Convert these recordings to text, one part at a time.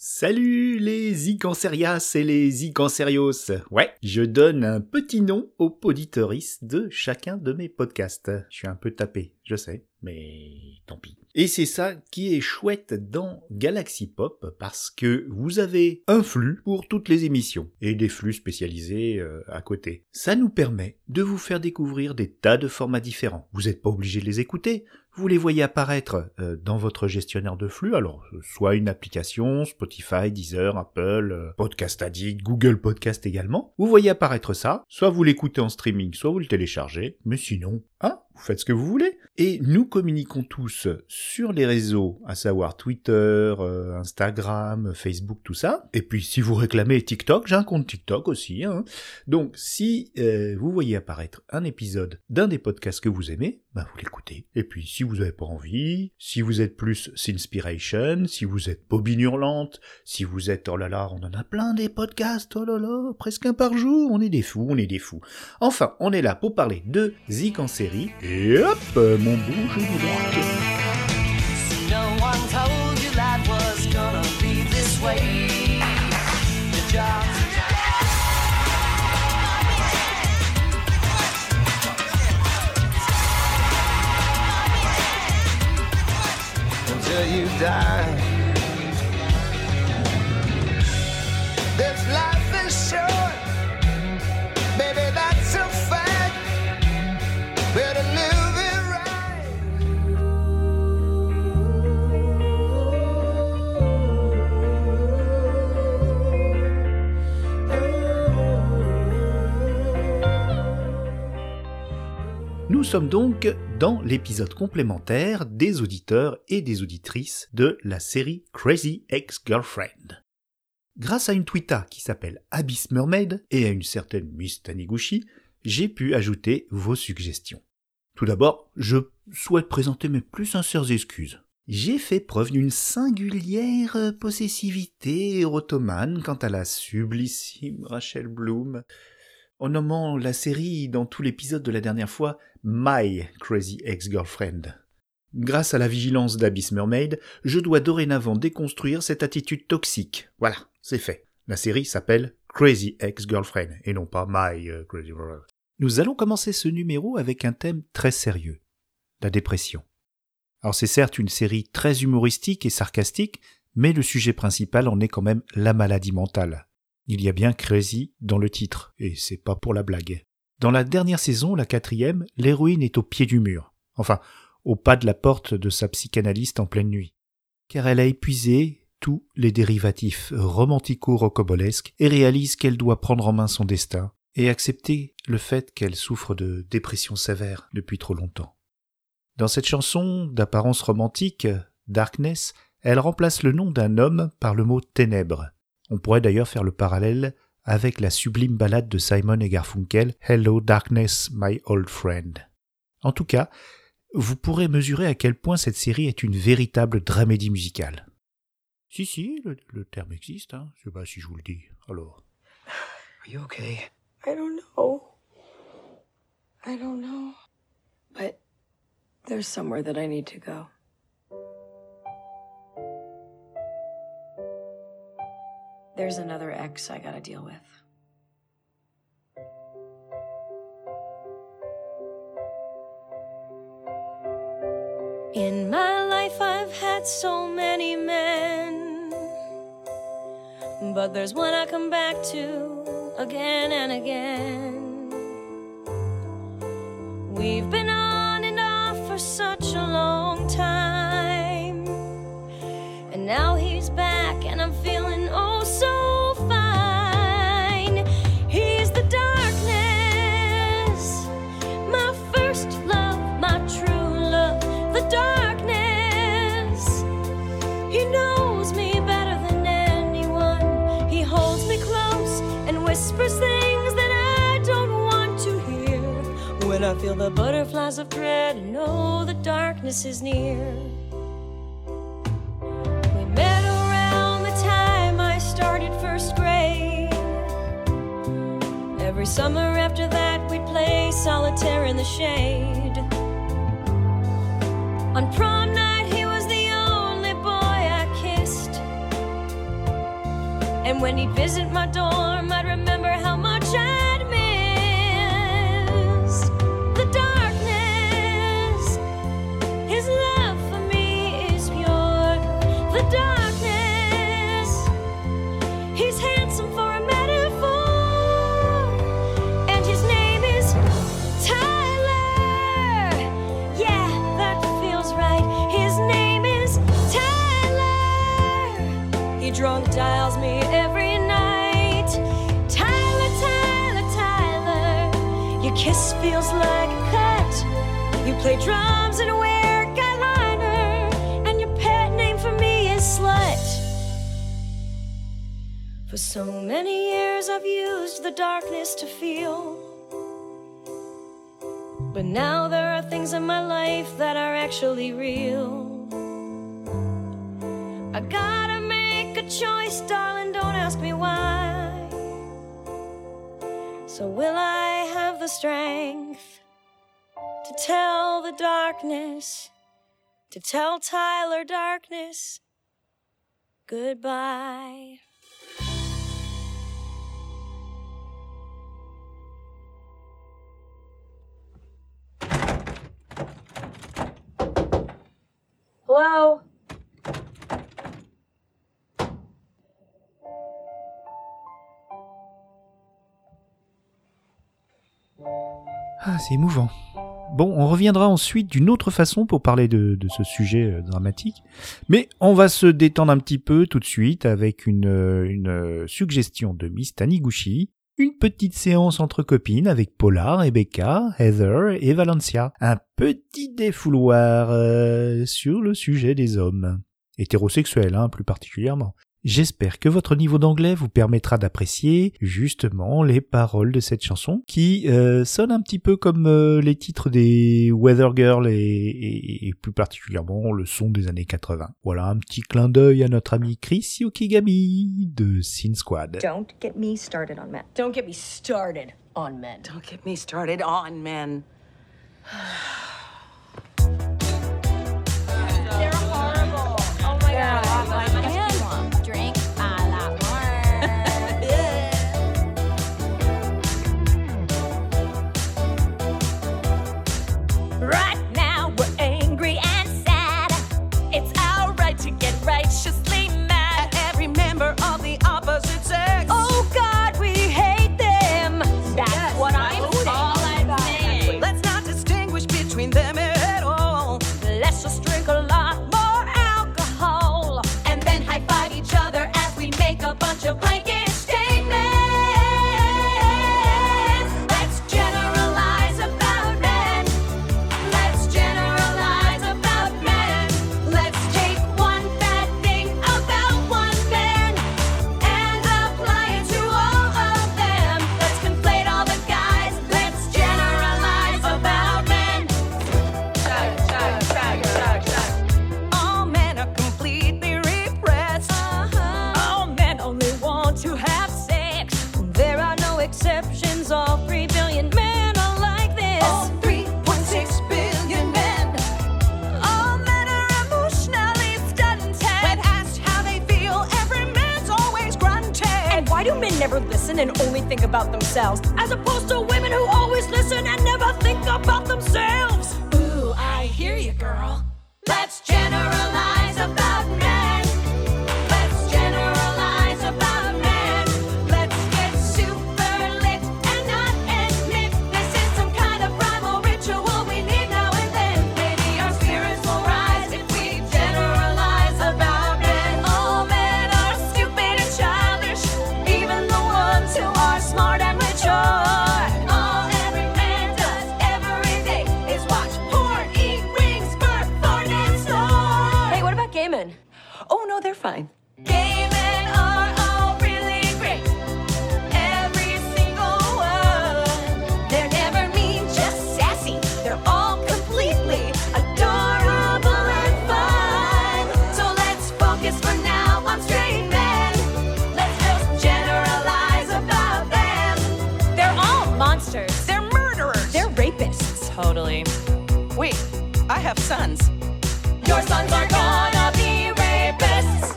Salut les Icancerias et les Icancerios. Ouais, je donne un petit nom aux poditoris de chacun de mes podcasts. Je suis un peu tapé, je sais, mais tant pis. Et c'est ça qui est chouette dans Galaxy Pop parce que vous avez un flux pour toutes les émissions et des flux spécialisés euh, à côté. Ça nous permet de vous faire découvrir des tas de formats différents. Vous n'êtes pas obligé de les écouter, vous les voyez apparaître euh, dans votre gestionnaire de flux, alors euh, soit une application, Spotify, Deezer, Apple, Podcast Addict, Google Podcast également. Vous voyez apparaître ça, soit vous l'écoutez en streaming, soit vous le téléchargez, mais sinon, hein, vous faites ce que vous voulez. Et nous communiquons tous sur les réseaux, à savoir Twitter, Instagram, Facebook, tout ça. Et puis si vous réclamez TikTok, j'ai un compte TikTok aussi. Hein. Donc si vous voyez apparaître un épisode d'un des podcasts que vous aimez, ben, vous l'écoutez. Et puis si vous n'avez pas envie, si vous êtes plus Sinspiration, si vous êtes Bobine Hurlante, si vous êtes oh là là, on en a plein des podcasts, oh là là, presque un par jour, on est des fous, on est des fous. Enfin, on est là pour parler de Zik en série. Et hop, mon bout, je vous you die. Nous sommes donc dans l'épisode complémentaire des auditeurs et des auditrices de la série Crazy Ex-Girlfriend. Grâce à une Twitter qui s'appelle Abyss Mermaid et à une certaine Miss Taniguchi, j'ai pu ajouter vos suggestions. Tout d'abord, je souhaite présenter mes plus sincères excuses. J'ai fait preuve d'une singulière possessivité érotomane quant à la sublissime Rachel Bloom, en nommant la série dans tout l'épisode de la dernière fois My Crazy Ex-Girlfriend. Grâce à la vigilance d'Abyss Mermaid, je dois dorénavant déconstruire cette attitude toxique. Voilà, c'est fait. La série s'appelle Crazy Ex-Girlfriend et non pas My euh, Crazy Girlfriend. Nous allons commencer ce numéro avec un thème très sérieux. La dépression. Alors c'est certes une série très humoristique et sarcastique, mais le sujet principal en est quand même la maladie mentale. Il y a bien Crazy dans le titre, et c'est pas pour la blague. Dans la dernière saison, la quatrième, l'héroïne est au pied du mur. Enfin, au pas de la porte de sa psychanalyste en pleine nuit. Car elle a épuisé tous les dérivatifs romantico-rocobolesques et réalise qu'elle doit prendre en main son destin et accepter le fait qu'elle souffre de dépression sévère depuis trop longtemps. Dans cette chanson d'apparence romantique, Darkness, elle remplace le nom d'un homme par le mot ténèbres, on pourrait d'ailleurs faire le parallèle avec la sublime ballade de Simon et Garfunkel, Hello Darkness, my old friend. En tout cas, vous pourrez mesurer à quel point cette série est une véritable dramédie musicale. Si, si, le, terme existe, hein. Je sais pas si je vous le dis. Alors. Are you okay? I don't know. I don't know. But there's somewhere that I need to go. There's another ex I gotta deal with. In my life, I've had so many men, but there's one I come back to again and again. We've been the butterflies of dread and know the darkness is near. We met around the time I started first grade. Every summer after that, we'd play solitaire in the shade. On prom night, he was the only boy I kissed. And when he'd visit my dorm, I'd remember how much kiss feels like a cut. You play drums and wear guyliner. And your pet name for me is Slut. For so many years I've used the darkness to feel. But now there are things in my life that are actually real. I gotta make a choice, darling, don't ask me why. So, will I have the strength to tell the darkness, to tell Tyler Darkness goodbye? Hello? Ah, c'est émouvant. Bon, on reviendra ensuite d'une autre façon pour parler de, ce sujet euh, dramatique. Mais on va se détendre un petit peu tout de suite avec une, euh, euh, suggestion de Miss Taniguchi. Une petite séance entre copines avec Paula, Rebecca, Heather et Valencia. Un petit défouloir sur le sujet des hommes. Hétérosexuels, hein, plus particulièrement. J'espère que votre niveau d'anglais vous permettra d'apprécier justement les paroles de cette chanson qui euh, sonne un petit peu comme euh, les titres des Weather Girl et, et- et plus particulièrement le son des années 80. Voilà un petit clin d'œil à notre ami Chris Yokigami de Sin Squad. Don't get me started on men. Don't get me started on men. Don't get me started on men. They're horrible. Oh my god.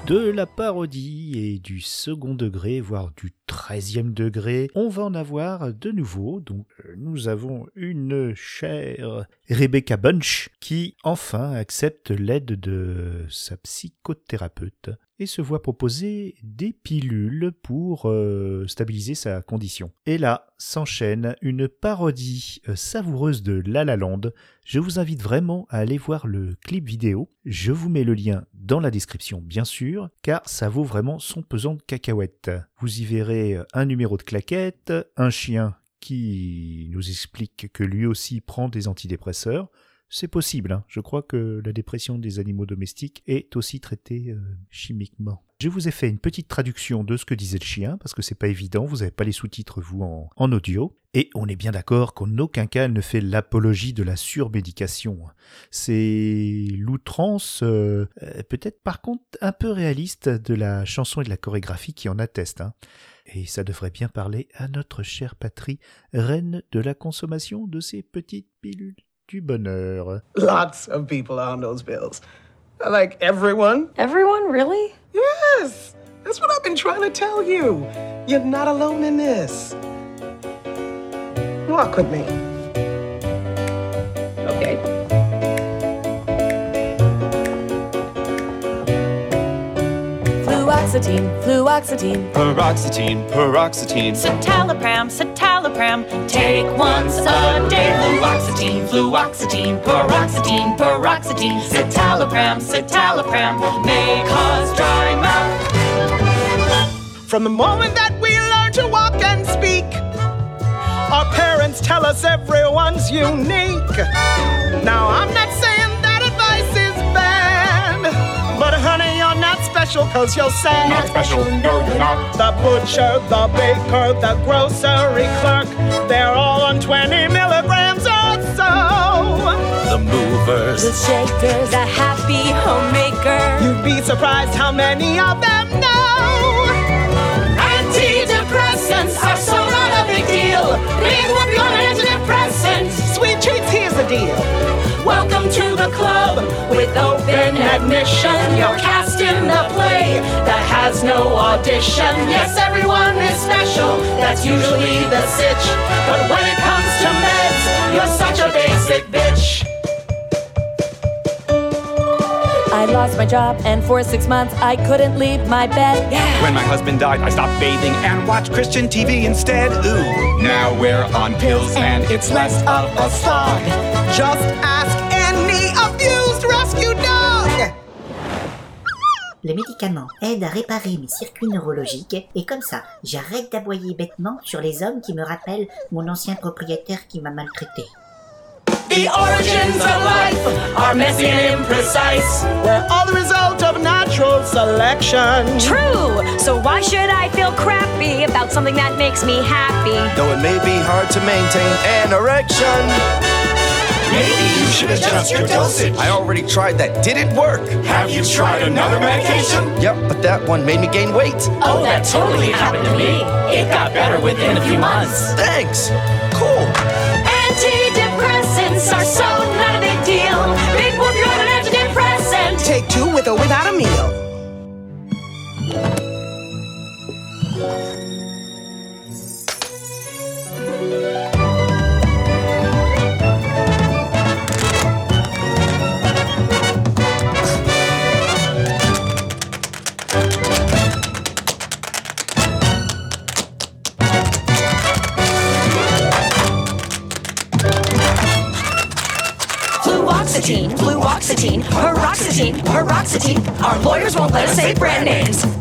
De la parodie et du second degré, voire du treizième degré, on va en avoir de nouveau. Donc euh, nous avons une chère Rebecca Bunch qui enfin accepte l'aide de sa psychothérapeute et se voit proposer des pilules pour euh, stabiliser sa condition. Et là s'enchaîne une parodie euh, savoureuse de La La Land. Je vous invite vraiment à aller voir le clip vidéo. Je vous mets le lien dans la description bien sûr, car ça vaut vraiment son pesant de cacahuètes. Vous y verrez un numéro de claquette, un chien qui nous explique que lui aussi prend des antidépresseurs. C'est possible, hein. je crois que la dépression des animaux domestiques est aussi traitée euh, chimiquement. Je vous ai fait une petite traduction de ce que disait le chien, parce que c'est pas évident, vous n'avez pas les sous-titres vous en, audio. Et on est bien d'accord qu'en aucun cas elle ne fait l'apologie de la surmédication. C'est l'outrance, euh, euh, peut-être par contre un peu réaliste de la chanson et de la chorégraphie qui en atteste. hein. Et ça devrait bien parler à notre chère patrie, reine de la consommation de ces petites pilules du bonheur. Lots of people are on those pills. Like everyone. Everyone, really? Yes! That's what I've been trying to tell you. You're not alone in this. Walk with me. Fluoxetine, fluoxetine. Paroxetine, paroxetine. Citalopram, citalopram, take once a day. Fluoxetine, fluoxetine, paroxetine, paroxetine. Citalopram, citalopram, may cause dry mouth. From the moment that we learn to walk and speak, our parents tell us everyone's unique. Now, I'm not saying special because you're sad. Not special, no, you're not. The butcher, the baker, the grocery clerk, they're all on 20 milligrams or so. The movers. The shakers, the happy homemaker. You'd be surprised how many of them know. Antidepressants are so not a big deal. Big whoop on antidepressants. Sweet treats, here's the deal. Welcome to the club with open admission. You're cast in the play that has no audition. Yes, everyone is special, that's usually the sitch. But when it comes to meds, you're such a basic bitch. I lost my job, and for six months I couldn't leave my bed. When my husband died, I stopped bathing and watched Christian TV instead. Ooh, now we're on pills and it's less of a slog. Just ask Le médicament aide à réparer mes circuits neurologiques et comme ça, j'arrête d'aboyer bêtement sur les hommes qui me rappellent mon ancien propriétaire qui m'a maltraité. The origins of life are messy and imprecise. We're all the result of natural selection. True! So why should I feel crappy about something that makes me happy? Though it may be hard to maintain an erection. Maybe you should adjust your dosage. I already tried that. Didn't work. Have you tried another medication? Yep, but that one made me gain weight. Oh, that totally happened to me. It got better within a few months. Thanks. Cool. Antidepressants are so not a big deal. Big whoop, you're an antidepressant. Take two with or without a meal. Let's say brand names.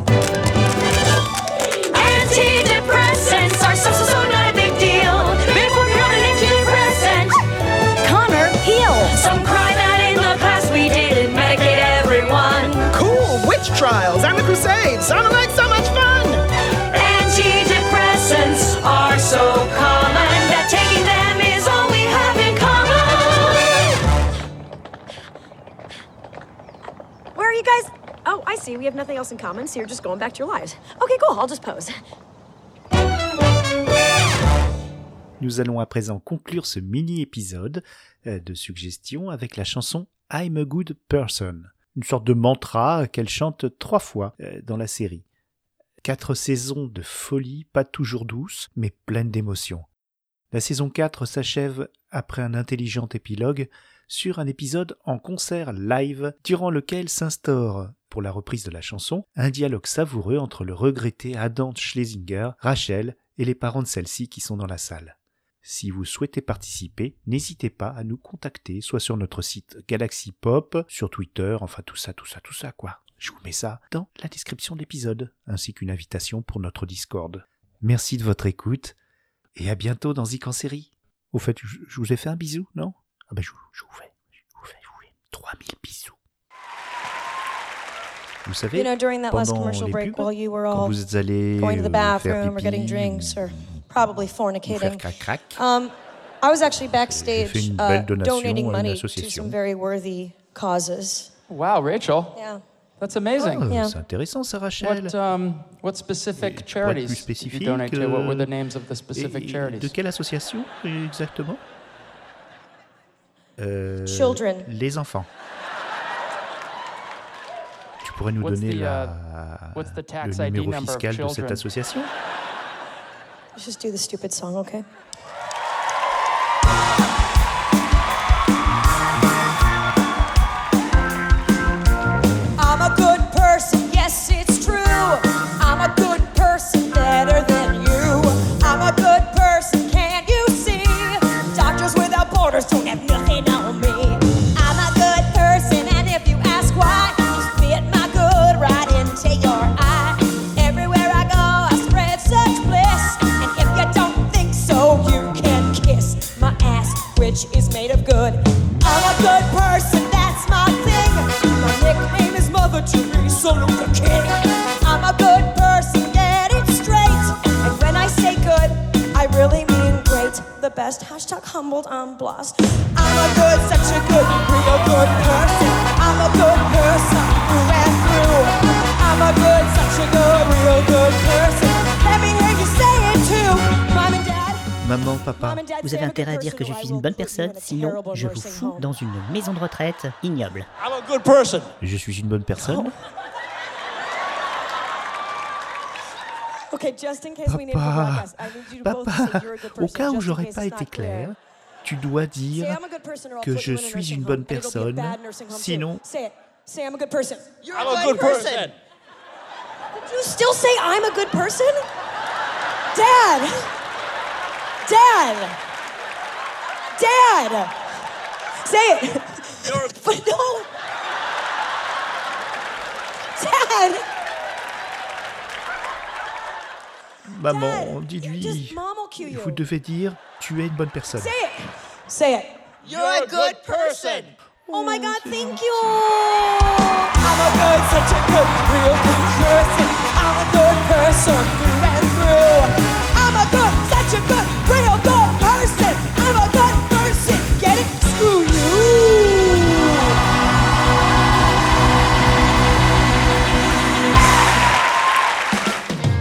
See. We have nothing else in common, so you're just going back to your lives. Okay, cool. I'll just pose. Nous allons à présent conclure ce mini-épisode euh, de suggestion avec la chanson I'm a Good Person. une sorte de mantra qu'elle chante trois fois euh, dans la série. Quatre saisons de folie, pas toujours douces, mais pleines d'émotions. La saison 4 s'achève après un intelligent épilogue sur un épisode en concert live durant lequel s'instaure, pour la reprise de la chanson, un dialogue savoureux entre le regretté Adam Schlesinger, Rachel et les parents de celle-ci qui sont dans la salle. Si vous souhaitez participer, n'hésitez pas à nous contacter, soit sur notre site Galaxy Pop, sur Twitter, enfin tout ça, tout ça, tout ça, quoi. Je vous mets ça dans la description de l'épisode, ainsi qu'une invitation pour notre Discord. Merci de votre écoute, et à bientôt dans Zik en série. Au fait, je, vous ai fait un bisou, non? Ah ben je, je vous fais, je vous fais, je vous fais 3000 bisous. Vous savez, You know, during that last pendant commercial les break, pubs, while you were quand all vous allez going to the euh, bathroom or getting drinks ou- or probably fornicating, crac-crac, um, I was actually J'ai backstage fait une uh, belle donation donating money to association. some very worthy causes. Wow, Rachel. Yeah. That's amazing. Ah, Yeah. c'est intéressant ça, Rachel. What um what specific charities plus did you spécifique, donate to? What were euh, the names of the specific Et- charities? De quelle association exactement? Euh, Children. Les enfants. Pourrais nous What's donner la, uh, le ID numéro fiscal de cette association? Let's just do the stupid song, okay? Humbled, I'm a good, such a good, real good person. I'm a good person through and through. I'm a good, such a good, real good person. Let me hear you say it too. Mom and dad. Maman, papa, Vous avez I'm a intérêt à good dire que je person, or I suis une will bonne put you personne, in a sinon je vous fous home. dans une maison de retraite ignoble. I'm a good person. je suis une bonne personne. Okay, just in case we need to Papa, broadcast, I need you to both papa, say you're a good au person, cas où j'aurais pas été clair, tu dois dire que je suis une bonne personne, sinon- Say it. Say I'm a good person. I'm a good person. Did you still say I'm a good person? Dad! Dad! Dad! Say it! but no! Dad! Maman, dis-lui, Just mom will cue you. vous devez dire tu es une bonne personne. Say it! Say it! You're a good person. Oh my god, thank you! I'm a good, such a good, real good person. I'm a good person through and through. I'm a good, such a good, real good person. I'm a good person. Get it? Screw you!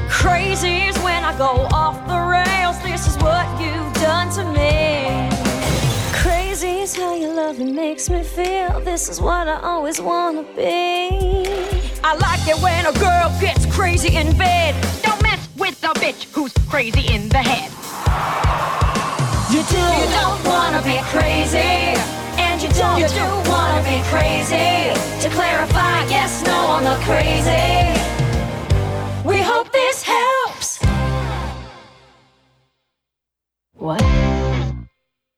Crazy is when I go off the how your loving makes me feel. This is what I always wanna be. I like it when a girl gets crazy in bed. Don't mess with a bitch who's crazy in the head. You do. You don't wanna be crazy. And you don't. You do wanna be crazy. To clarify, yes, no, I'm not crazy.